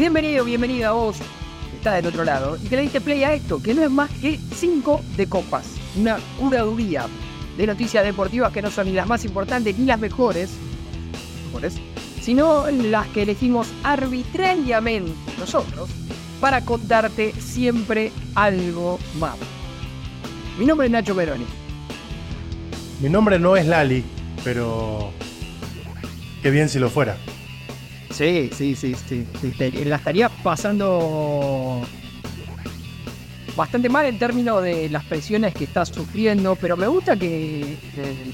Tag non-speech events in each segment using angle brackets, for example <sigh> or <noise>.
Bienvenido, bienvenida a vos, que está del otro lado, y que le diste play a esto, que no es más que 5 de copas. Una curaduría de noticias deportivas que no son ni las más importantes ni las mejores, mejores sino las que elegimos arbitrariamente nosotros para contarte siempre algo más. Mi nombre es Nacho Peroni. Mi nombre no es Lali, pero qué bien si lo fuera. Sí, sí, sí, sí. sí, La estaría pasando bastante mal en términos de las presiones que está sufriendo, pero me gusta que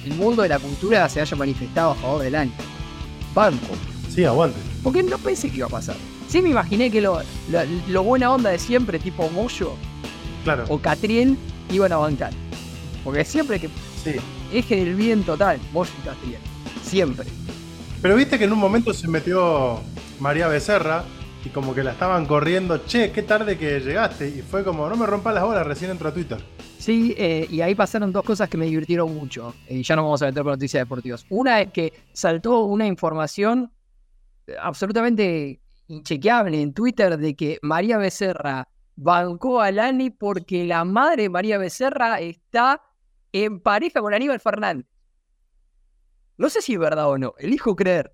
el mundo de la cultura se haya manifestado a favor del año. Banco. Sí, aguante. Porque no pensé que iba a pasar. Sí me imaginé que lo, lo, buena onda de siempre, tipo Moyo claro. o Catriel, iban a bancar. Porque siempre que sí. eje del bien total, Moyo y Catriel. Siempre. Pero viste que en un momento se metió María Becerra y como que la estaban corriendo, che, qué tarde que llegaste. Y fue como, no me rompas las bolas, recién entro a Twitter. Sí, eh, y ahí pasaron dos cosas que me divirtieron mucho. Y ya no vamos a meter por noticias deportivas. Una es que saltó una información absolutamente inchequeable en Twitter de que María Becerra bancó a Lani porque la madre de María Becerra está en pareja con Aníbal Fernández. No sé si es verdad o no, elijo creer.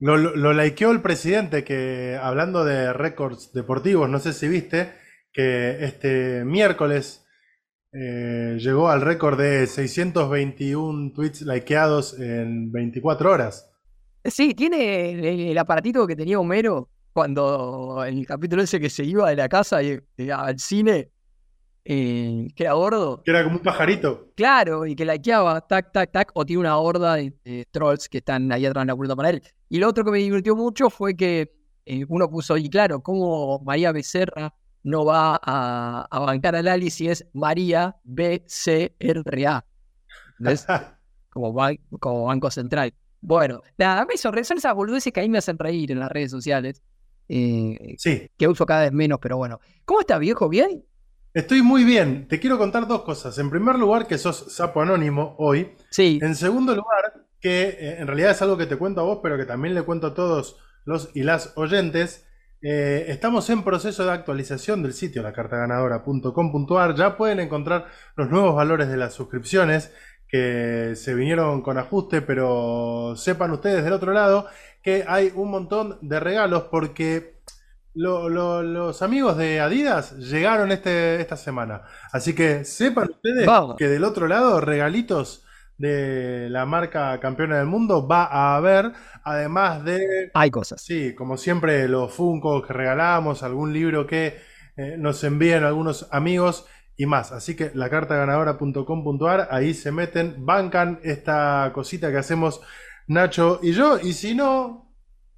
Lo, lo, likeó el presidente que, hablando de récords deportivos, no sé si viste, que este miércoles eh, llegó al récord de 621 tweets likeados en 24 horas. Sí, tiene el, aparatito que tenía Homero cuando en el capítulo ese que se iba de la casa y, al cine, eh, que era gordo. Que era como un pajarito. Claro, y que likeaba, tac, tac, tac, o tiene una horda de, trolls que están ahí atrás en la puerta para él. Y lo otro que me divirtió mucho fue que eh, uno puso, y claro, como María Becerra no va a, bancar a Lali si es María BCRA. ¿Ves? <laughs> como, como Banco Central. Bueno, nada, me son esas boludeces que a mí me hacen reír en las redes sociales. Eh, sí. Que uso cada vez menos, pero bueno. ¿Cómo estás, viejo? ¿Bien? Estoy muy bien. Te quiero contar dos cosas. En primer lugar, que sos sapo anónimo hoy. Sí. En segundo lugar, que eh, en realidad es algo que te cuento a vos, pero que también le cuento a todos los y las oyentes. Eh, estamos en proceso de actualización del sitio lacartaganadora.com.ar. Ya pueden encontrar los nuevos valores de las suscripciones que se vinieron con ajuste, pero sepan ustedes del otro lado que hay un montón de regalos porque los amigos de Adidas llegaron este, esta semana. Así que sepan ustedes que del otro lado regalitos de la marca campeona del mundo va a haber, además de... Hay cosas. Sí, como siempre los Funko que regalamos, algún libro que eh, nos envían algunos amigos y más. Así que la ganadora.com.ar, ahí se meten, bancan esta cosita que hacemos Nacho y yo. Y si no,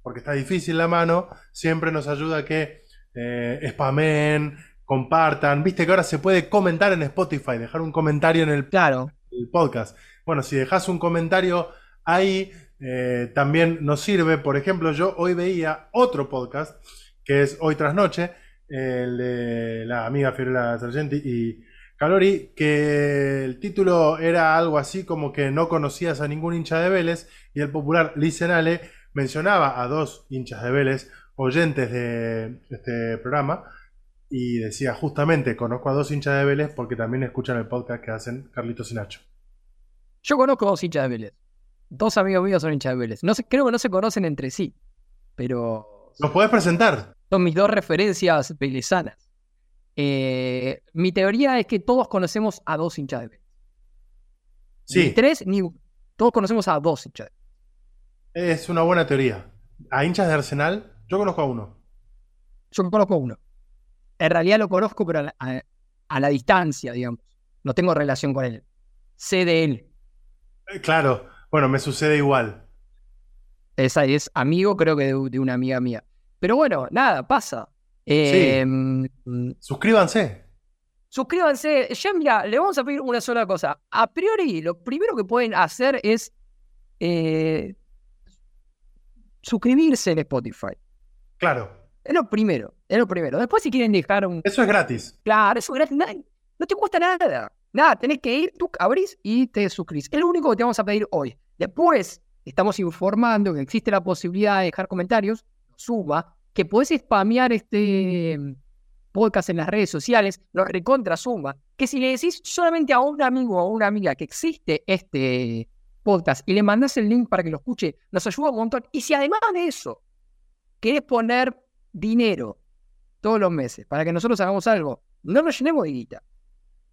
porque está difícil la mano, siempre nos ayuda que eh, spamen, compartan. Viste que ahora se puede comentar en Spotify, dejar un comentario en el, claro. el podcast. Bueno, si dejas un comentario ahí, eh, también nos sirve. Por ejemplo, yo hoy veía otro podcast que es Hoy tras Noche el de la amiga Fiorella Sargenti y Calori, que el título era algo así como que no conocías a ningún hincha de Vélez y el popular Licenale mencionaba a dos hinchas de Vélez, oyentes de este programa, y decía justamente, conozco a dos hinchas de Vélez porque también escuchan el podcast que hacen Carlitos y Nacho. Yo conozco a dos hinchas de Vélez. Dos amigos míos son hinchas de Vélez. No sé, creo que no se conocen entre sí, pero... ¿Los podés presentar? Son mis dos referencias velezanas. Eh, mi teoría es que todos conocemos a dos hinchas de Vélez. Sí. Ni tres, ni Todos conocemos a dos hinchas de Es una buena teoría. ¿A hinchas de Arsenal? Yo conozco a uno. Yo conozco a uno. En realidad lo conozco, pero a la, distancia, digamos. No tengo relación con él. Sé de él. Eh, claro. Bueno, me sucede igual. Esa es amigo, creo que de una amiga mía. Pero bueno, nada, pasa. Em, suscríbanse. Suscríbanse. Ya mira, le vamos a pedir una sola cosa. A priori, lo primero que pueden hacer es eh, suscribirse en Spotify. Claro. Es lo primero, es lo primero. Después si quieren dejar un... Eso es gratis. Claro, eso es gratis. No, te cuesta nada. Nada, tenés que ir, tú abrís y te suscribís. Es lo único que te vamos a pedir hoy. Después estamos informando que existe la posibilidad de dejar comentarios suma que podés spamear este podcast en las redes sociales, nos recontra suma. Que si le decís solamente a un amigo o a una amiga que existe este podcast y le mandás el link para que lo escuche, nos ayuda un montón. Y si además de eso querés poner dinero todos los meses para que nosotros hagamos algo, no nos llenemos de guita.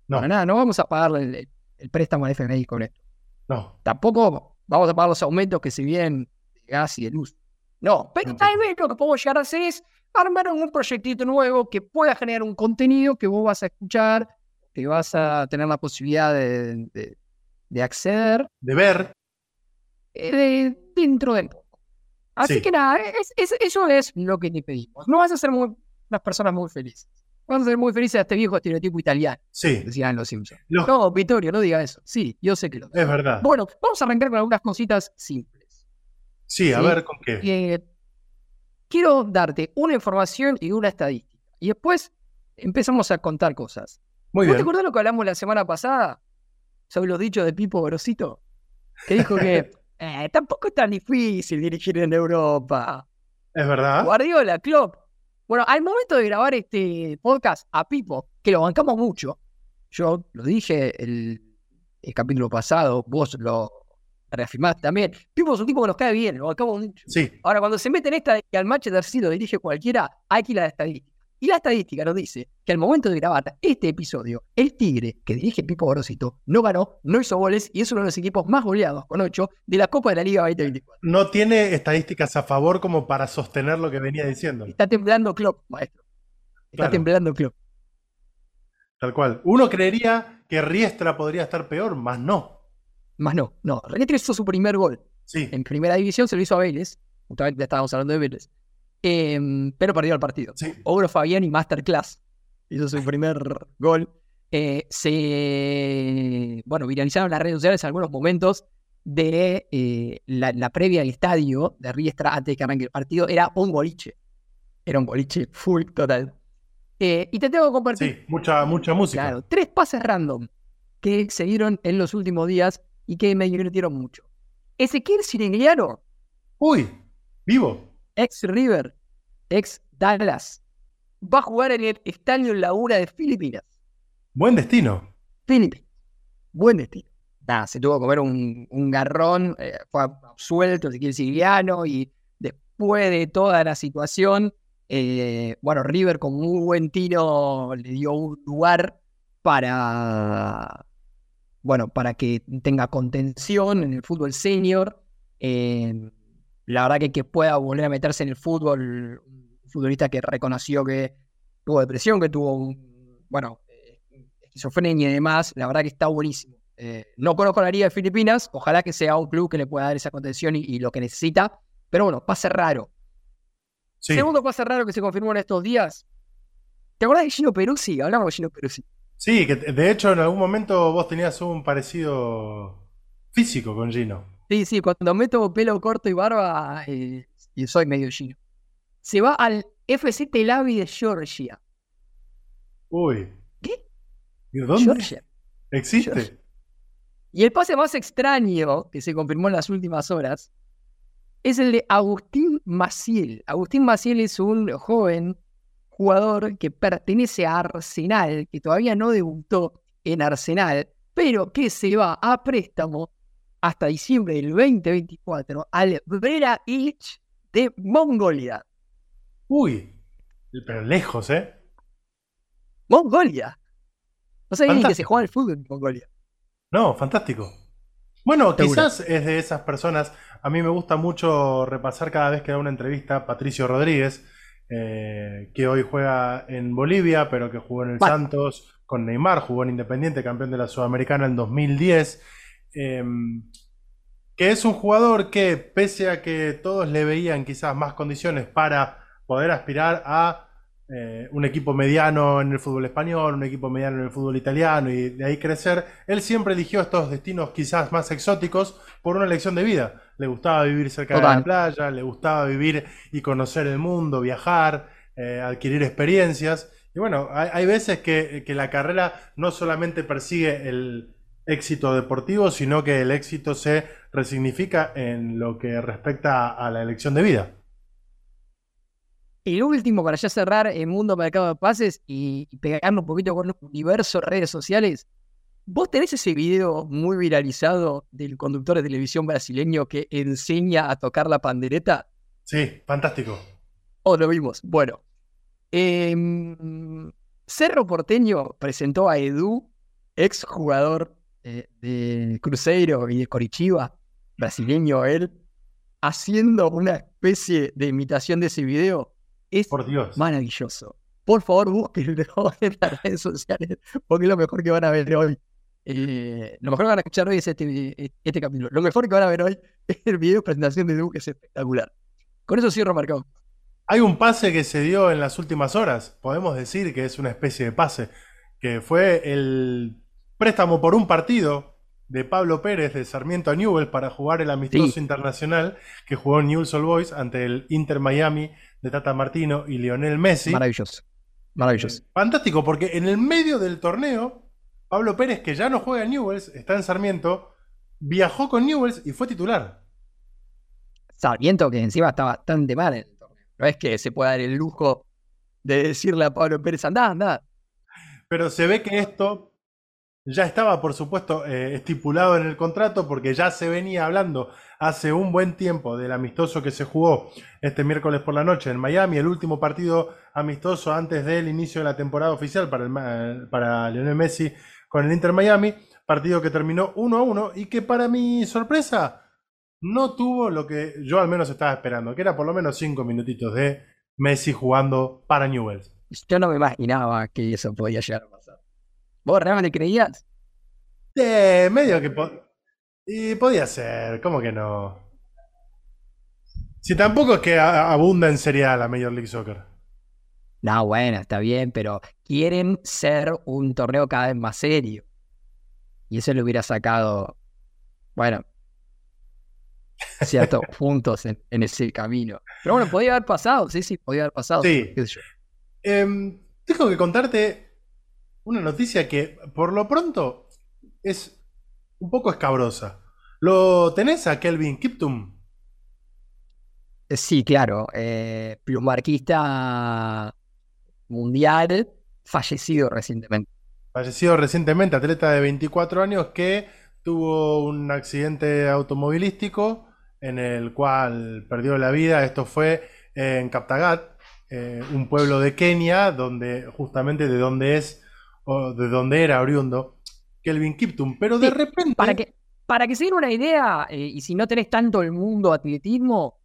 No. nada, no vamos a pagarle el, préstamo al FMI con esto. No. Tampoco vamos a pagar los aumentos que se vienen de gas y de luz. No, pero tal vez lo que podemos llegar a hacer es armar un proyectito nuevo que pueda generar un contenido que vos vas a escuchar, que vas a tener la posibilidad de, acceder. De ver. Eh, dentro del poco. Así que nada, eso es lo que te pedimos. No vas a ser muy, unas personas muy felices. Vas a ser muy felices a este viejo estereotipo italiano. Sí. Decían los Simpsons. No, Vittorio, no diga eso. Sí, yo sé que lo Es verdad. Bueno, vamos a arrancar con algunas cositas simples. Sí, a ver con qué. Eh, quiero darte una información y una estadística. Y después empezamos a contar cosas. Muy bien. ¿Te acuerdas lo que hablamos la semana pasada sobre los dichos de Pipo Grosito? Que dijo que <laughs> eh, tampoco es tan difícil dirigir en Europa. Es verdad. Guardiola, Klopp. Bueno, al momento de grabar este podcast a Pipo, que lo bancamos mucho, yo lo dije el, el capítulo pasado, vos lo reafirmaste también. Pipo es un tipo que nos cae bien, lo bancamos mucho. Sí. Ahora, cuando se mete en esta y al Manchester City lo dirige cualquiera, hay que ir a la estadística. Y la estadística nos dice que al momento de grabar este episodio, el Tigre, que dirige Pipo Gorosito, no ganó, no hizo goles y es uno de los equipos más goleados, con 8, de la Copa de la Liga 2024. No tiene estadísticas a favor como para sostener lo que venía diciendo. Está temblando Klopp, maestro. Está temblando Klopp. Tal cual. Uno creería que Riestra podría estar peor, más no. Más no, no. Riestra hizo su primer gol. Sí. En primera división se lo hizo a Vélez. Justamente estábamos hablando de Vélez. Em, pero perdió el partido. Sí. Ogro Fabiani Masterclass hizo su primer gol. Eh, se, bueno, viralizaron las redes sociales algunos momentos de eh, la, previa al estadio de Riestra antes de que arranque el partido. Era un boliche. Era un boliche full total. Eh, y te tengo que compartir. Sí, mucha, mucha música. Claro, tres pases random que se dieron en los últimos días y que me divirtieron mucho. Ezequiel Sirigliano. Uy, vivo ex River, ex Dallas, va a jugar en el Estadio Laguna de Filipinas. Buen destino. Filipinas. Buen destino. Nada, se tuvo que comer un, garrón, eh, fue absuelto, quiere Siciliano, y después de toda la situación, eh, bueno, River con muy buen tiro le dio un lugar para, bueno, para que tenga contención en el fútbol senior. Eh, la verdad que que pueda volver a meterse en el fútbol, un futbolista que reconoció que tuvo depresión, que tuvo, bueno, eh, esquizofrenia y demás, la verdad que está buenísimo. Eh, no conozco la Liga de Filipinas, ojalá que sea un club que le pueda dar esa contención y, lo que necesita, pero bueno, pase raro. Segundo pase raro que se confirmó en estos días. ¿Te acuerdas de Gino Peruzzi? Hablamos de Gino Peruzzi. Sí, que de hecho en algún momento vos tenías un parecido físico con Gino. Sí, sí, cuando meto pelo corto y barba, eh, y soy medio chino. Se va al FC Tel Aviv de Georgia. Uy. ¿Qué? ¿Y dónde? Georgia. ¿Existe? Y el pase más extraño que se confirmó en las últimas horas es el de Agustín Maciel. Agustín Maciel es un joven jugador que pertenece a Arsenal, que todavía no debutó en Arsenal, pero que se va a préstamo hasta diciembre del 2024 al Brera Illich de Mongolia. Uy, pero lejos, ¿eh? Mongolia. No sabía ni que se juega el fútbol en Mongolia. No, fantástico. Bueno, quizás es de esas personas. A mí me gusta mucho repasar cada vez que da una entrevista Patricio Rodríguez, eh, que hoy juega en Bolivia, pero que jugó en el Santos con Neymar, jugó en Independiente, campeón de la Sudamericana en 2010. Em, que es un jugador que, pese a que todos le veían quizás más condiciones para poder aspirar a eh, un equipo mediano en el fútbol español, un equipo mediano en el fútbol italiano y de ahí crecer, él siempre eligió estos destinos quizás más exóticos por una elección de vida. Le gustaba vivir cerca de la playa, le gustaba vivir y conocer el mundo, viajar, eh, adquirir experiencias. Y bueno, hay, veces que la carrera no solamente persigue el, éxito deportivo, sino que el éxito se resignifica en lo que respecta a la elección de vida. el último para ya cerrar el mundo mercado de pases y, pegarnos un poquito con el universo redes sociales. ¿Vos tenés ese video muy viralizado del conductor de televisión brasileño que enseña a tocar la pandereta? Sí, fantástico. ¿O lo vimos? Bueno. Em, Cerro Porteño presentó a Edu, ex jugador eh, de Cruzeiro y de Corichiva, brasileño él, haciendo una especie de imitación de ese video es Por Dios. maravilloso. Por favor, búsquenlo <laughs> en las redes sociales, porque es lo mejor que van a ver hoy. Eh, lo mejor que van a escuchar hoy es este, este capítulo. Lo mejor que van a ver hoy <laughs> es el video de presentación de Duke, es espectacular. Con eso cierro marcado. Hay un pase que se dio en las últimas horas, podemos decir que es una especie de pase, que fue el préstamo por un partido de Pablo Pérez de Sarmiento a Newell para jugar el amistoso internacional que jugó Newell's Old Boys ante el Inter Miami de Tata Martino y Lionel Messi. Maravilloso. Maravilloso. Eh, fantástico, porque en el medio del torneo, Pablo Pérez, que ya no juega en Newells, está en Sarmiento, viajó con Newells y fue titular. Sarmiento, que encima está bastante mal en el torneo. No es que se pueda dar el lujo de decirle a Pablo Pérez, anda, anda. Pero se ve que esto ya estaba, por supuesto, eh, estipulado en el contrato porque ya se venía hablando hace un buen tiempo del amistoso que se jugó este miércoles por la noche en Miami, el último partido amistoso antes del inicio de la temporada oficial para, el, para Lionel Messi con el Inter Miami, partido que terminó 1 a 1 y que para mi sorpresa no tuvo lo que yo al menos estaba esperando, que era por lo menos 5 minutitos de Messi jugando para Newell's. Yo no me imaginaba que eso podía llegar. ¿Vos realmente creías? De medio que... y podía ser, ¿cómo que no? Si tampoco es que abunda en Serie A la Major League Soccer. No, bueno, está bien, pero quieren ser un torneo cada vez más serio. Y eso le hubiera sacado, bueno, ciertos <laughs> puntos en, ese camino. Pero bueno, podía haber pasado, sí, sí, podía haber pasado. Sí. Em, tengo que contarte una noticia que por lo pronto es un poco escabrosa. ¿Lo tenés a Kelvin Kiptum? Eh, sí, claro. Eh, plusmarquista mundial, fallecido recientemente. Fallecido recientemente, atleta de 24 años que tuvo un accidente automovilístico en el cual perdió la vida. Esto fue en Kaptagat, eh, un pueblo de Kenia, donde justamente de donde es de donde era oriundo, Kelvin Kiptum, pero de repente... Para que, para que se den una idea, eh, y si no tenés tanto el mundo atletismo,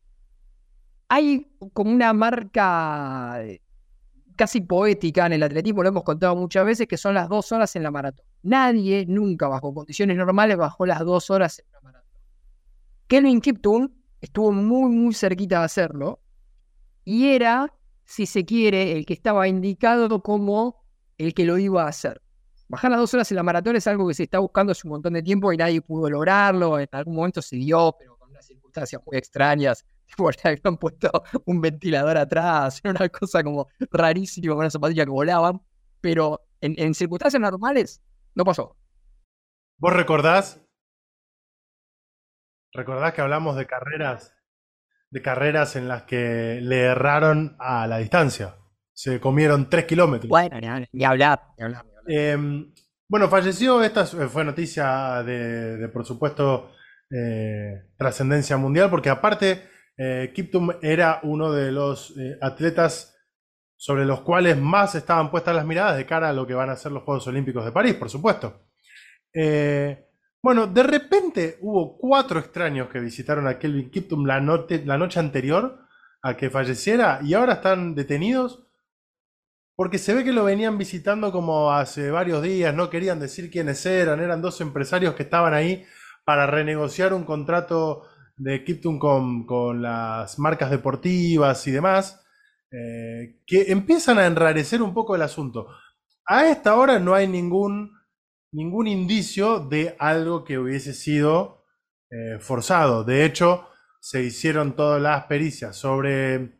hay como una marca eh, casi poética en el atletismo, lo hemos contado muchas veces, que son las dos horas en la maratón. Nadie nunca bajo condiciones normales bajó las dos horas en la maratón. Kelvin Kiptum estuvo muy, muy cerquita de hacerlo y era, si se quiere, el que estaba indicado como el que lo iba a hacer. Bajar las dos horas en la maratón es algo que se está buscando hace un montón de tiempo y nadie pudo lograrlo. En algún momento se dio, pero con unas circunstancias muy extrañas. <laughs> Porque habían puesto un ventilador atrás, una cosa como rarísima con una zapatilla que volaban. Pero en, circunstancias normales no pasó. ¿Vos recordás? ¿Recordás que hablamos de carreras? De carreras en las que le erraron a la distancia. Se comieron tres kilómetros. Bueno, ni, hablar, em, bueno, falleció, esta fue noticia de, por supuesto, eh, trascendencia mundial, porque aparte, eh, Kiptum era uno de los eh, atletas sobre los cuales más estaban puestas las miradas de cara a lo que van a ser los Juegos Olímpicos de París, por supuesto. bueno, de repente hubo cuatro extraños que visitaron a Kelvin Kiptum la noche anterior a que falleciera y ahora están detenidos porque se ve que lo venían visitando como hace varios días, no querían decir quiénes eran, eran dos empresarios que estaban ahí para renegociar un contrato de Kipton con, las marcas deportivas y demás, eh, que empiezan a enrarecer un poco el asunto. A esta hora no hay ningún, ningún indicio de algo que hubiese sido eh, forzado. De hecho, se hicieron todas las pericias sobre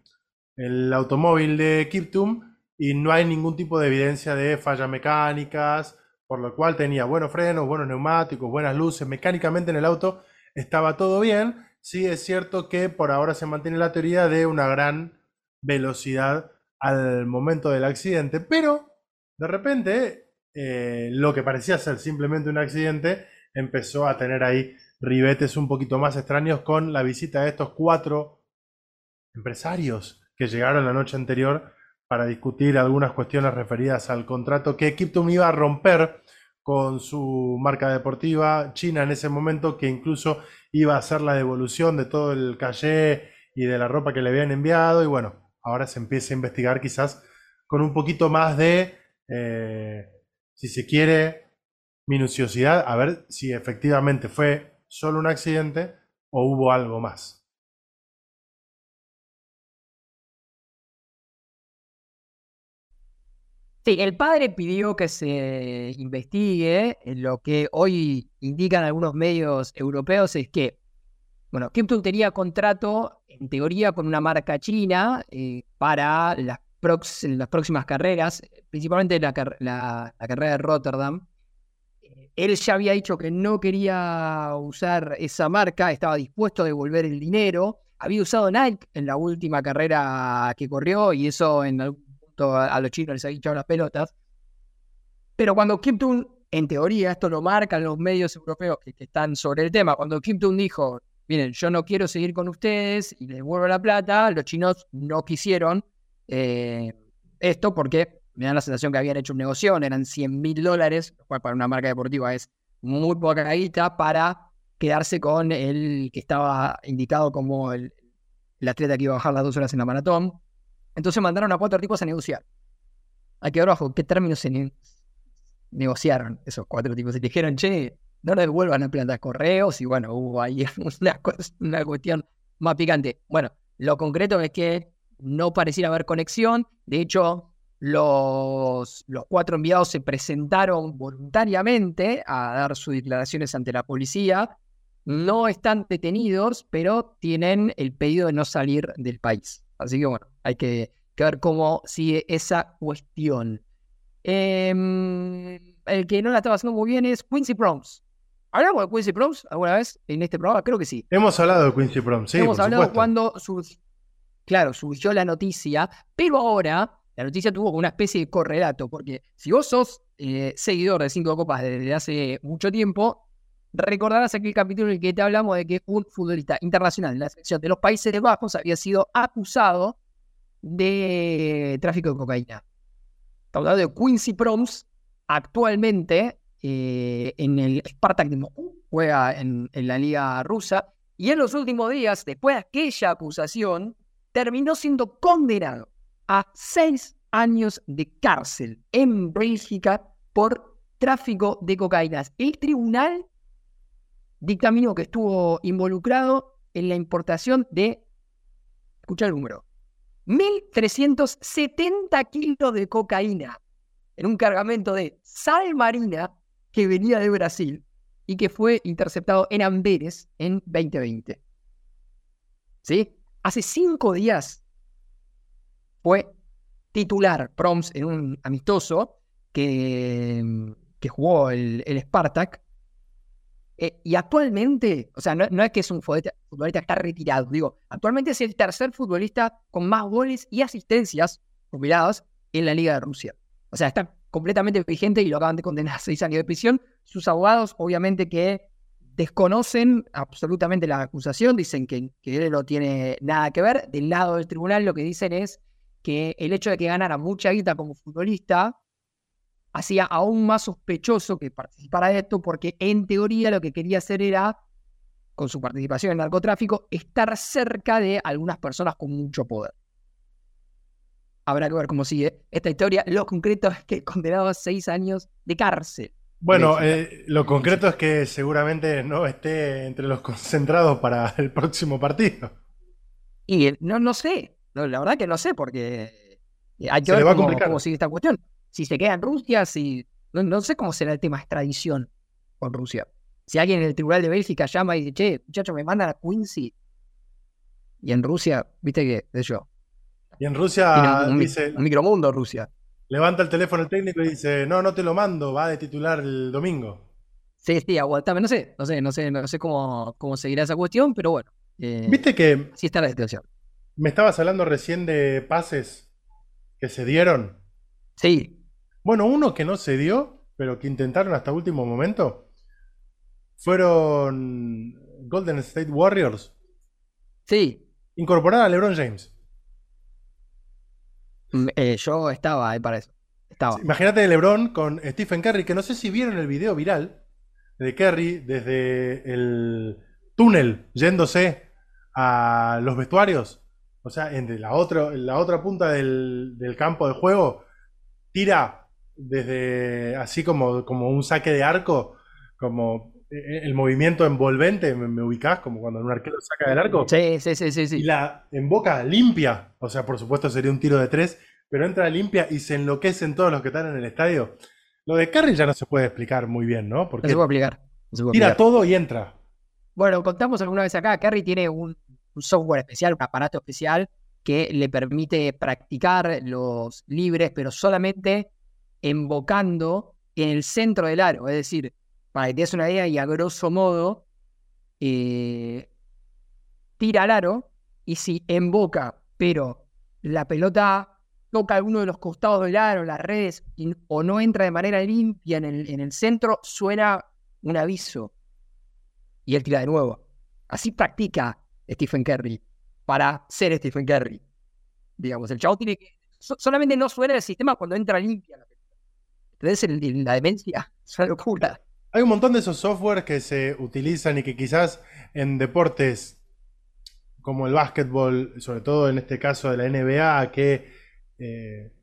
el automóvil de Kiptum y no hay ningún tipo de evidencia de fallas mecánicas, por lo cual tenía buenos frenos, buenos neumáticos, buenas luces, mecánicamente en el auto estaba todo bien. Sí es cierto que por ahora se mantiene la teoría de una gran velocidad al momento del accidente, pero de repente eh, lo que parecía ser simplemente un accidente empezó a tener ahí ribetes un poquito más extraños con la visita de estos cuatro empresarios que llegaron la noche anterior para discutir algunas cuestiones referidas al contrato que Kiptum iba a romper con su marca deportiva China en ese momento, que incluso iba a hacer la devolución de todo el calle y de la ropa que le habían enviado. Y bueno, ahora se empieza a investigar quizás con un poquito más de, eh, si se quiere, minuciosidad, a ver si efectivamente fue solo un accidente o hubo algo más. Sí, el padre pidió que se investigue. Lo que hoy indican algunos medios europeos es que, bueno, Kipton tenía contrato, en teoría, con una marca china eh, para las, las, próximas carreras, principalmente la, la, carrera de Rotterdam. Él ya había dicho que no quería usar esa marca, estaba dispuesto a devolver el dinero. Había usado Nike en la última carrera que corrió y eso en algún a, los chinos les ha dicho las pelotas. Pero cuando Kim Tun, en teoría, esto lo marcan los medios europeos que, están sobre el tema, cuando Kim Tun dijo, miren, yo no quiero seguir con ustedes y les devuelvo la plata, los chinos no quisieron eh, esto porque me da la sensación que habían hecho un negocio, eran 100 mil dólares, lo cual para una marca deportiva es muy poca guita para quedarse con el que estaba indicado como el atleta que iba a bajar las dos horas en la maratón. Entonces mandaron a cuatro tipos a negociar. Hay que ver bajo qué términos se negociaron esos cuatro tipos. Y dijeron, che, no devuelvan la planta correos. Y bueno, hubo ahí <laughs> una, una cuestión más picante. Bueno, lo concreto es que no pareciera haber conexión. De hecho, los, los, cuatro enviados se presentaron voluntariamente a dar sus declaraciones ante la policía. No están detenidos, pero tienen el pedido de no salir del país. Así que bueno, hay que, ver cómo sigue esa cuestión. Em, el que no la estaba haciendo muy bien es Quincy Proms. ¿Hablamos de Quincy Proms alguna vez en este programa? Creo que sí. Hemos hablado de Quincy Proms, sí. Hemos hablado cuando surgió, claro, surgió la noticia, pero ahora la noticia tuvo una especie de correlato, porque si vos sos eh, seguidor de Cinco Copas desde hace mucho tiempo, recordarás aquel capítulo en el que te hablamos de que un futbolista internacional en la selección de los Países Bajos había sido acusado de tráfico de cocaína. Estamos hablando de Quincy Proms, actualmente eh, en el Spartak de Moscú, juega en, la liga rusa, y en los últimos días, después de aquella acusación, terminó siendo condenado a seis años de cárcel en Bélgica por tráfico de cocaína. El tribunal dictaminó que estuvo involucrado en la importación de, escucha el número, 1.370 kilos de cocaína en un cargamento de sal marina que venía de Brasil y que fue interceptado en Amberes en 2020. ¿Sí? Hace cinco días fue titular Proms en un amistoso que, que jugó el, el Spartak eh, y actualmente, o sea, no, es que es un futbolista, que está retirado, digo, actualmente es el tercer futbolista con más goles y asistencias jubilados en la Liga de Rusia. O sea, está completamente vigente y lo acaban de condenar a seis años de prisión. Sus abogados, obviamente, que desconocen absolutamente la acusación, dicen que, que él no tiene nada que ver. Del lado del tribunal, lo que dicen es que el hecho de que ganara mucha guita como futbolista hacía aún más sospechoso que participara de esto, porque en teoría lo que quería hacer era, con su participación en el narcotráfico, estar cerca de algunas personas con mucho poder. Habrá que ver cómo sigue esta historia. Lo concreto es que condenado a seis años de cárcel. Bueno, eh, lo concreto es que seguramente no esté entre los concentrados para el próximo partido. Y no, no sé, la verdad que no sé, porque hay que ver cómo sigue esta cuestión si se queda en Rusia, si. No, sé cómo será el tema de extradición con Rusia. Si alguien en el Tribunal de Bélgica llama y dice, che, muchachos, me mandan a Quincy. Y en Rusia, viste que, de yo. Y en Rusia un, dice. Un micromundo, Rusia. Levanta el teléfono el técnico y dice, no, no te lo mando, va de titular el domingo. Sí, sí, aguantame, no sé, no sé, no sé, no sé cómo, cómo seguirá esa cuestión, pero bueno. Eh, viste que. Sí está la situación. me estabas hablando recién de pases que se dieron. Sí. Bueno, uno que no se dio, pero que intentaron hasta último momento, fueron Golden State Warriors. Sí. Incorporar a LeBron James. Mm, eh, yo estaba ahí para eso. Estaba. Imagínate LeBron con Stephen Curry, que no sé si vieron el video viral de Curry desde el túnel yéndose a los vestuarios. O sea, en la, la otra punta del, campo de juego, tira desde así como, como un saque de arco, como e, e, el movimiento envolvente, ¿me, ubicás? Como cuando un arquero saca del arco. Sí, sí, sí, sí, sí. Y la en boca limpia, o sea, por supuesto sería un tiro de tres, pero entra limpia y se enloquecen todos los que están en el estadio. Lo de Curry ya no se puede explicar muy bien, ¿no? Porque no se puede explicar. tira todo y entra. Bueno, contamos alguna vez acá, Curry tiene un, software especial, un aparato especial que le permite practicar los libres, pero solamente embocando en el centro del aro. Es decir, para que te des una idea y a grosso modo, eh, tira al aro y si emboca, pero la pelota toca alguno de los costados del aro, las redes, o no entra de manera limpia en el, en el centro, suena un aviso. Y él tira de nuevo. Así practica Stephen Curry para ser Stephen Curry. Digamos, el chavo tiene que. solamente no suena el sistema cuando entra limpia la pelota. Entonces, la demencia es una locura. Hay un montón de esos softwares que se utilizan y que quizás en deportes como el básquetbol, sobre todo en este caso de la NBA, que eh,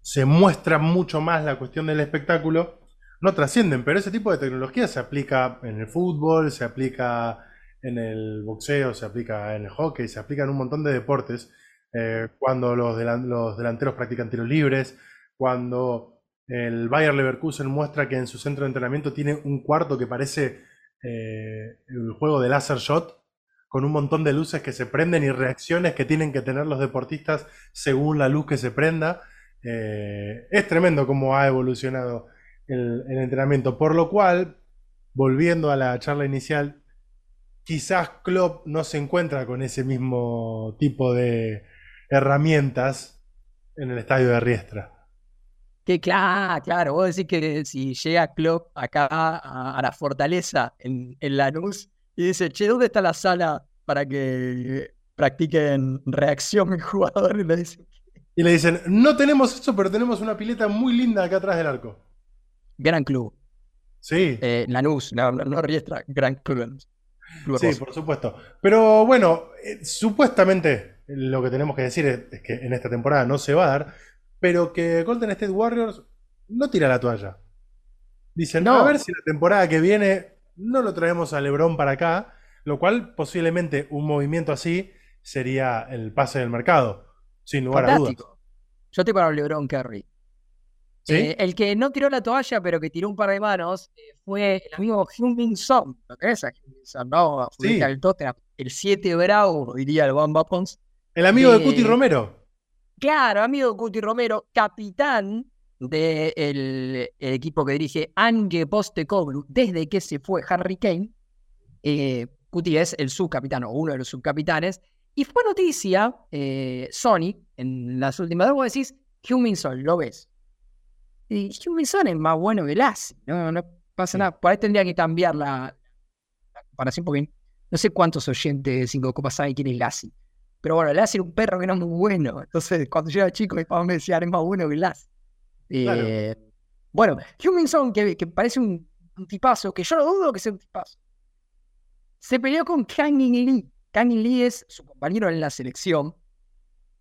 se muestra mucho más la cuestión del espectáculo, no trascienden, pero ese tipo de tecnología se aplica en el fútbol, se aplica en el boxeo, se aplica en el hockey, se aplica en un montón de deportes, eh, cuando los, los, delanteros practican tiros libres, cuando el Bayer Leverkusen muestra que en su centro de entrenamiento tiene un cuarto que parece eh, el juego de laser shot, con un montón de luces que se prenden y reacciones que tienen que tener los deportistas según la luz que se prenda. Eh, es tremendo cómo ha evolucionado el, entrenamiento. Por lo cual, volviendo a la charla inicial, quizás Klopp no se encuentra con ese mismo tipo de herramientas en el estadio de Riestra. Que claro, claro, vos decís que si llega Klopp acá a, la fortaleza en, en Lanús, y dice, che, ¿dónde está la sala para que practiquen reacción el jugador? Y le dicen, y le dicen, no tenemos eso, pero tenemos una pileta muy linda acá atrás del arco. Gran club. Sí. Eh, Lanús, no, no, Riestra, gran club. sí, por supuesto. Pero bueno, eh, supuestamente lo que tenemos que decir es, que en esta temporada no se va a dar, pero que Golden State Warriors no tira la toalla. Dicen, no. a ver si la temporada que viene no lo traemos a Lebron para acá, lo cual posiblemente un movimiento así sería el pase del mercado, sin lugar a dudas. Yo estoy para Lebron Curry. Eh, el que no tiró la toalla, pero que tiró un par de manos, eh, fue el amigo Hyun Song. ¿Lo tenés a Song? No, sí. el. El 7 bravo, diría el Bamba Pons. El amigo de Cuti Romero. Claro, amigo Cuti Romero, capitán del equipo que dirige Ange Postecoglou desde que se fue Harry Kane. Eh, Cuti es el subcapitán o uno de los subcapitanes. Y fue noticia, eh, Sony, en las últimas dos, vos decís, Huminson, lo ves. Y Huminson es más bueno que Lassie, no, no pasa nada. Por ahí tendría que cambiar la, comparación porque no sé cuántos oyentes de Cinco Copas saben quién es Lassie. Pero bueno, Lassie era un perro que no es muy bueno. Entonces, cuando yo era chico, mi papá me decía, es más bueno que Lassie. Eh, bueno, Huminson, que, que parece un, tipazo, que yo no dudo que sea un tipazo, se peleó con Kangin Lee. Kangin Lee es su compañero en la selección,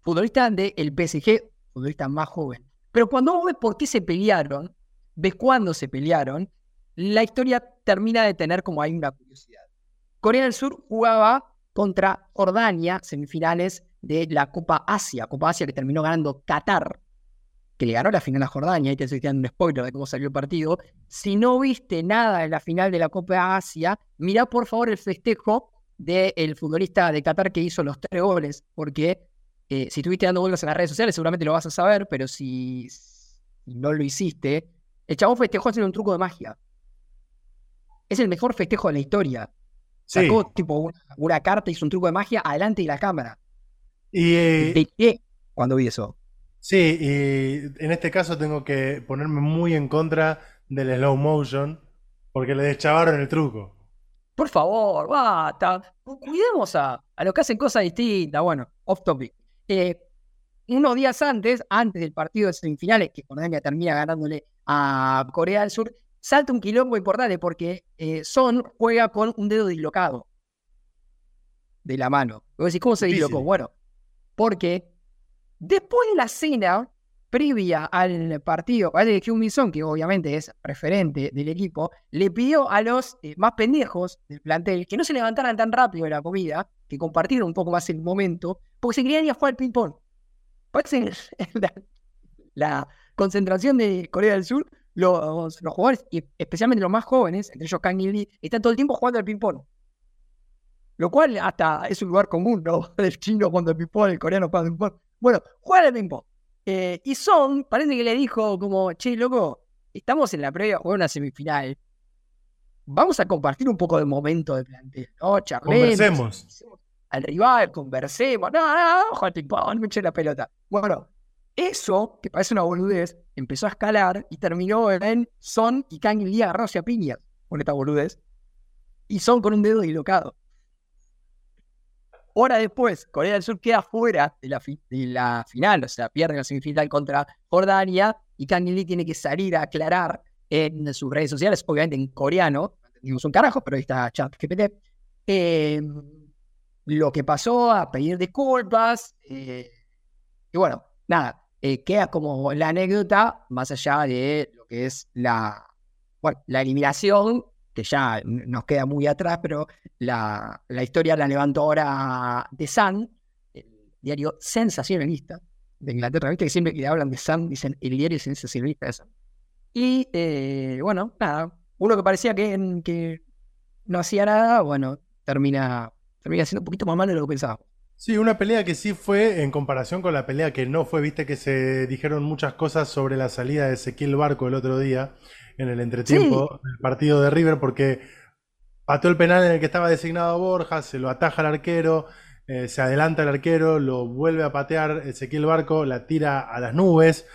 futbolista del PSG, futbolista más joven. Pero cuando vos ves por qué se pelearon, ves cuándo se pelearon, la historia termina de tener como hay una curiosidad. Corea del Sur jugaba contra Jordania, semifinales de la Copa Asia, Copa Asia que terminó ganando Qatar que le ganó la final a Jordania, y te estoy dando un spoiler de cómo salió el partido. Si no viste nada de la final de la Copa Asia, mira por favor el festejo del futbolista de Qatar que hizo los tres goles, porque eh, si estuviste dando goles en las redes sociales seguramente lo vas a saber, pero si, no lo hiciste, el chabón festejó haciendo un truco de magia. Es el mejor festejo de la historia. Sacó tipo una, una carta, hizo un truco de magia adelante de la cámara. Y, eh, ¿De qué? Cuando vi eso. Sí, y en este caso tengo que ponerme muy en contra del slow motion porque le deschavaron el truco. Por favor, basta. Cuidemos a, a los que hacen cosas distintas. Bueno, off topic. Eh, unos días antes, antes del partido de semifinales, que Jordania termina ganándole a Corea del Sur, salta un quilombo importante porque eh, Son juega con un dedo dislocado de la mano. ¿cómo se dislocó? Bueno, porque después de la cena previa al partido, parece que Hyun Son, que obviamente es referente del equipo, le pidió a los eh, más pendejos del plantel que no se levantaran tan rápido de la comida, que compartieran un poco más el momento, porque se querían ir a jugar al ping-pong. Parece <laughs> la, la concentración de Corea del Sur, los, los jugadores, y especialmente los más jóvenes, entre ellos Kang Lee, están todo el tiempo jugando al ping-pong. Lo cual hasta es un lugar común, ¿no? <laughs> El chino jugando al ping-pong, el coreano jugando al ping-pong. Bueno, juegan al ping-pong. Eh, y Son parece que le dijo como, che, loco, estamos en la previa de jugar una semifinal. Vamos a compartir un poco de momento de plantel, ¿no? Charlemos. Conversemos. Al rival, conversemos. No, no, ojo al ping-pong, no me eché la pelota. Bueno, eso, que parece una boludez, empezó a escalar y terminó en Son y Kang Lee agarrándose a piñas con esta boludez. Y Son con un dedo dislocado. Hora después, Corea del Sur queda fuera de la, final, o sea, pierde la semifinal contra Jordania y Kang Lee tiene que salir a aclarar en sus redes sociales, obviamente en coreano, no un carajo, pero ahí está chat GPT, eh, lo que pasó, a pedir disculpas, eh, y bueno, nada, eh, queda como la anécdota, más allá de lo que es la, bueno, la eliminación, que ya nos queda muy atrás, pero la, la historia la levantó ahora The Sun, el diario sensacionalista de Inglaterra, viste que siempre que hablan de Sun dicen el diario sensacionalista de Sun. Y eh, bueno, nada, uno que parecía que, que no hacía nada, bueno, termina, termina siendo un poquito más malo de lo que pensábamos. Sí, una pelea que sí fue en comparación con la pelea que no fue, viste que se dijeron muchas cosas sobre la salida de Ezequiel Barco el otro día en el entretiempo del partido de River porque pateó el penal en el que estaba designado Borja, se lo ataja al arquero, eh, se adelanta el arquero, lo vuelve a patear Ezequiel Barco, la tira a las nubes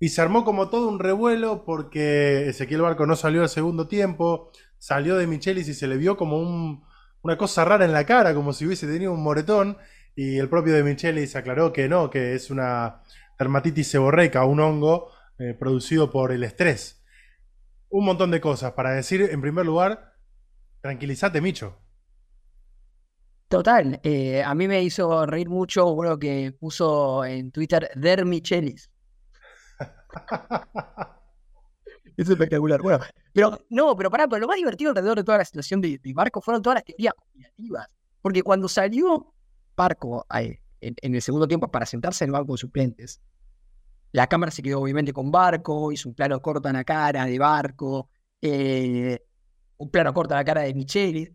y se armó como todo un revuelo porque Ezequiel Barco no salió al segundo tiempo, salió de Michelis y se le vio como un- una cosa rara en la cara, como si hubiese tenido un moretón. Y el propio de Michelis aclaró que no, que es una dermatitis seborreica, un hongo eh, producido por el estrés. Un montón de cosas para decir, en primer lugar, tranquilízate, Micho. Total, eh, a mí me hizo reír mucho uno que puso en Twitter Der Michelis. <laughs> Es espectacular. Bueno, pero no, pero pará, pero lo más divertido alrededor de toda la situación de, de Barco fueron todas las teorías conspirativas. Porque cuando salió Barco ahí, en, el segundo tiempo para sentarse en el banco de suplentes, la cámara se quedó obviamente con Barco, hizo un plano corto en la cara de Barco, eh, un plano corto en la cara de Michelis.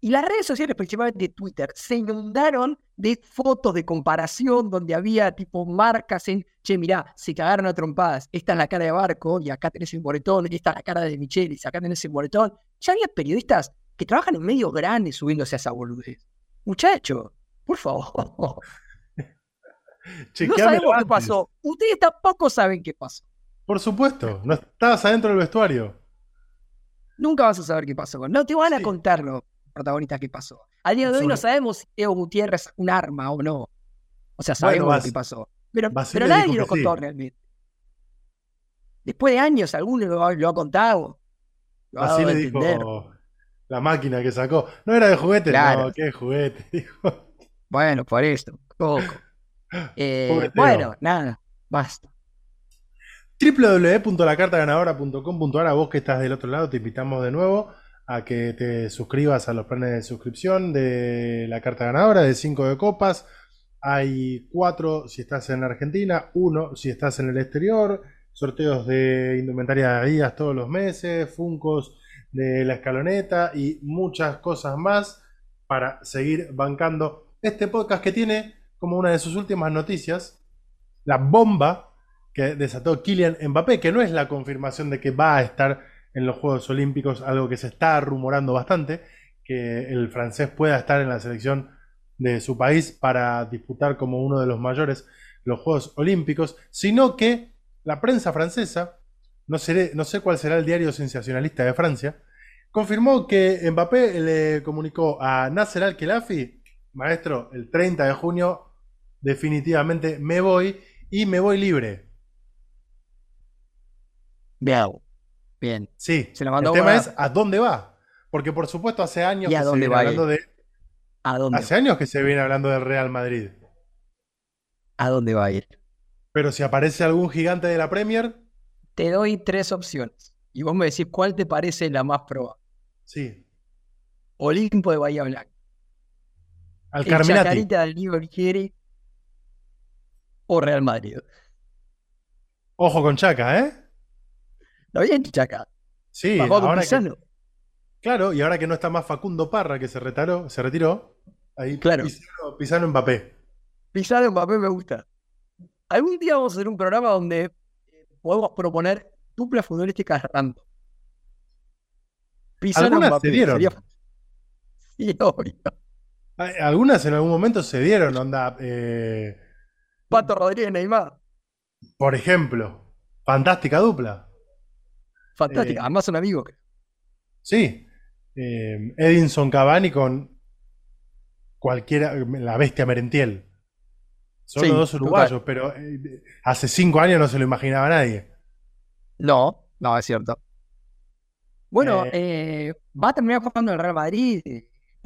Y las redes sociales, principalmente Twitter, se inundaron de fotos de comparación donde había tipo marcas en, che, mirá, se cagaron a trompadas, esta es la cara de Barco y acá tenés el moretón, esta es la cara de Michelis, acá tenés el moretón. Ya había periodistas que trabajan en medios grandes subiéndose a esa boludez. Muchachos, por favor. no Chequeame sabemos qué pasó. Ustedes tampoco saben qué pasó. Por supuesto, no estabas adentro del vestuario. Nunca vas a saber qué pasó. No te van a Sí. contar los protagonistas qué pasó. Al día de hoy Sobre- no sabemos si Evo Gutiérrez sacó un arma o no. O sea, Bueno, sabemos Bas- lo que pasó. Pero, nadie lo contó sí. realmente. Después de años, alguno lo, ha- lo ha contado. Lo Así a le dijo la máquina que sacó. No era de juguete, Claro. no, qué juguete. <laughs> dijo. Bueno, por esto. Poco. <laughs> Eh, bueno, nada. Basta. www.lacartaganadora.com.ar A vos que estás del otro lado, te invitamos de nuevo a que te suscribas a los planes de suscripción de la carta ganadora de 5 de copas. Hay 4 si estás en Argentina, 1 si estás en el exterior, sorteos de indumentaria de Adidas todos los meses, funcos de la escaloneta y muchas cosas más para seguir bancando este podcast que tiene como una de sus últimas noticias la bomba que desató Kylian Mbappé, que no es la confirmación de que va a estar en los Juegos Olímpicos, algo que se está rumorando bastante, que el francés pueda estar en la selección de su país para disputar como uno de los mayores los Juegos Olímpicos, sino que la prensa francesa, no, no sé cuál será el diario sensacionalista de Francia, confirmó que Mbappé le comunicó a Nasser Al-Khelafi, maestro, el 30 de junio definitivamente me voy y me voy libre. Bien. Bien. Sí. Se el tema es a dónde va. Porque por supuesto hace años que se viene hablando de. ¿A dónde hace años que se viene hablando del Real Madrid. ¿A dónde va a ir? Pero si aparece algún gigante de la Premier. Te doy tres opciones. Y vos me decís cuál te parece la más probable. Sí. Olimpo de Bahía Blanca. Al Carminati. Chacarita del Liverpool o Real Madrid. Ojo con Chaca, ¿eh? ¿Lo bien, Chaca? Sí, ahora claro, y ahora que no está más Facundo Parra, que se retiró, se retiró ahí claro. Pisano, Pisano Mbappé. Pisano Mbappé me gusta. Algún día vamos a hacer un programa donde eh, podemos proponer duplas futbolísticas random. Pisano Mbappé. Se dieron. <laughs> Sí, obvio. Algunas en algún momento se dieron, onda. Eh... Pato Rodríguez Neymar. Por ejemplo. Fantástica dupla. Fantástica, eh, además son amigos. Sí. Eh, Edinson Cavani con cualquiera, la bestia Merentiel. Son los dos uruguayos, pero eh, hace cinco años no se lo imaginaba nadie. No, no, es cierto. Bueno, va a terminar jugando el Real Madrid,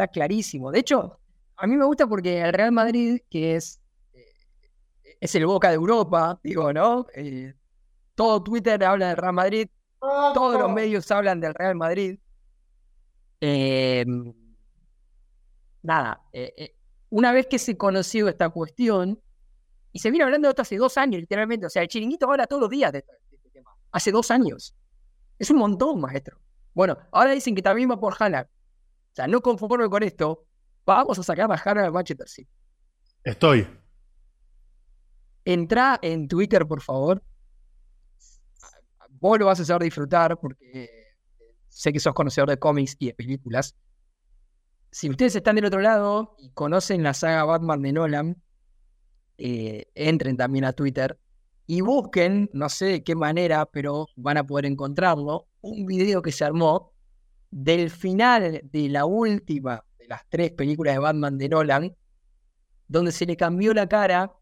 está clarísimo. De hecho, a mí me gusta porque el Real Madrid, que es, es el boca de Europa, digo, ¿no? todo Twitter habla del Real Madrid, todos los medios hablan del Real Madrid. Nada, eh, eh, una vez que se conoció esta cuestión, y se viene hablando de esto hace dos años, literalmente, o sea, el chiringuito habla todos los días de, este tema. Hace dos años. Es un montón, maestro. Bueno, ahora dicen que también va por Haaland. O sea, no conforme con esto, vamos a sacar a Haaland al Manchester City. Estoy. Entra en Twitter, por favor, vos lo vas a saber disfrutar porque sé que sos conocedor de cómics y de películas. Si ustedes están del otro lado y conocen la saga Batman de Nolan, eh, entren también a Twitter y busquen, no sé de qué manera, pero van a poder encontrarlo, un video que se armó del final de la última de las tres películas de Batman de Nolan, donde se le cambió la cara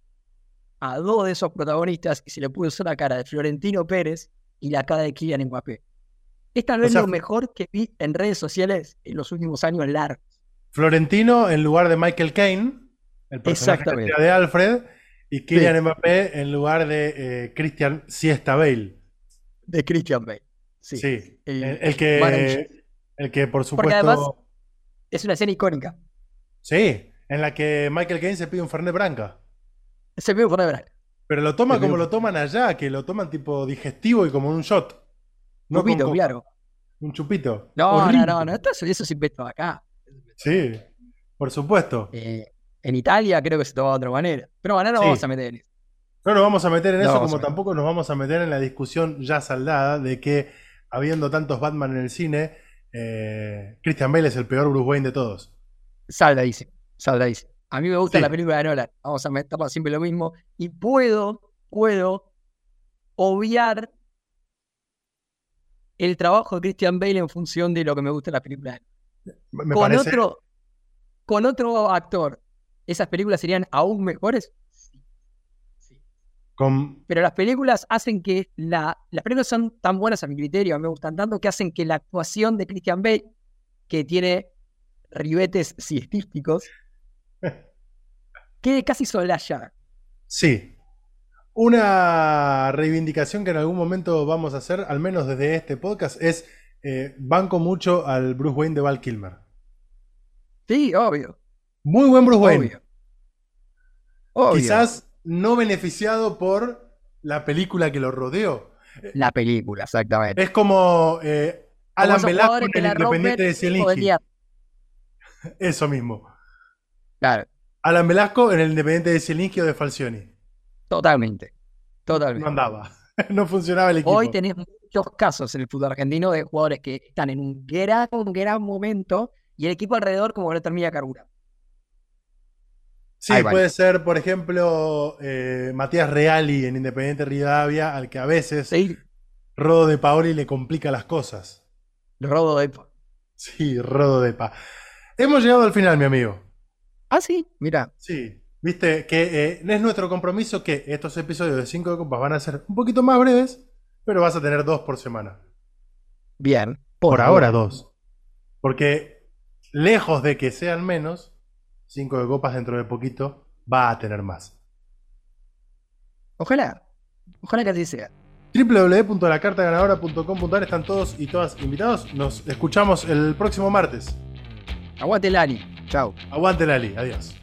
a dos de esos protagonistas y se le puso la cara de Florentino Pérez y la cara de Kylian Mbappé. Es tal vez lo mejor que vi en redes sociales en los últimos años largos. Florentino en lugar de Michael Caine, el personaje de Alfred, y Kylian Mbappé en lugar de eh, Christian Siesta Bale. De Christian Bale. Sí. El, que, el que por supuesto. Porque además es una escena icónica. Sí, en la que Michael Caine se pide un Fernet Branca. Se pide un Fernet Branca. Pero lo toma como lo toman allá, que lo toman tipo digestivo y como un shot. No chupito, claro. Un chupito. No, no, no, no, eso, eso se inventó acá. Sí, por supuesto. Eh, en Italia creo que se toma de otra manera. Pero bueno, no vamos a meter en eso. No nos vamos a meter en eso, como tampoco nos vamos a meter en la discusión ya saldada de que, habiendo tantos Batman en el cine, eh, Christian Bale es el peor Bruce Wayne de todos. Saldadísimo, saldadísimo. A mí me gusta la película de Nolan. Vamos a meter siempre lo mismo. Y puedo, puedo obviar el trabajo de Christian Bale en función de lo que me gusta la película. con, otro, con otro actor, ¿esas películas serían aún mejores? Con... Pero las películas hacen que la, las películas son tan buenas a mi criterio, me gustan tanto que hacen que la actuación de Christian Bale, que tiene ribetes siestísticos, <laughs> quede casi solaya. Sí. Una reivindicación que en algún momento vamos a hacer, al menos desde este podcast, es eh, banco mucho al Bruce Wayne de Val Kilmer. Sí, obvio. Muy buen Bruce Wayne. Quizás no beneficiado por la película que lo rodeó. La película, exactamente. Es como eh, Alan Velasco en el Independiente de Zielinski. Eso mismo. Claro. Alan Velasco en el Independiente de Zielinski o de Falcioni. Totalmente. Totalmente. No andaba. <laughs> no funcionaba el equipo. Hoy tenés muchos casos en el fútbol argentino de jugadores que están en un gran, un gran momento y el equipo alrededor como que no termina carburando. Sí, puede ser, por ejemplo, eh, Matías Reali en Independiente Rivadavia, al que a veces Rodo de Paoli le complica las cosas. Rodo de Pa. Sí, Rodo de Pa. Hemos llegado al final, mi amigo. Ah, sí, mira. Sí, viste que eh, es nuestro compromiso que estos episodios de 5 de copas van a ser un poquito más breves, pero vas a tener dos por semana. Bien. Por, ahora dos. Porque lejos de que sean menos, 5 de copas dentro de poquito va a tener más. Ojalá. Ojalá que así sea www.lacartaganadora.com.ar están todos y todas invitados. Nos escuchamos el próximo martes. Aguante Lali. Chao. Aguante Lali. Adiós.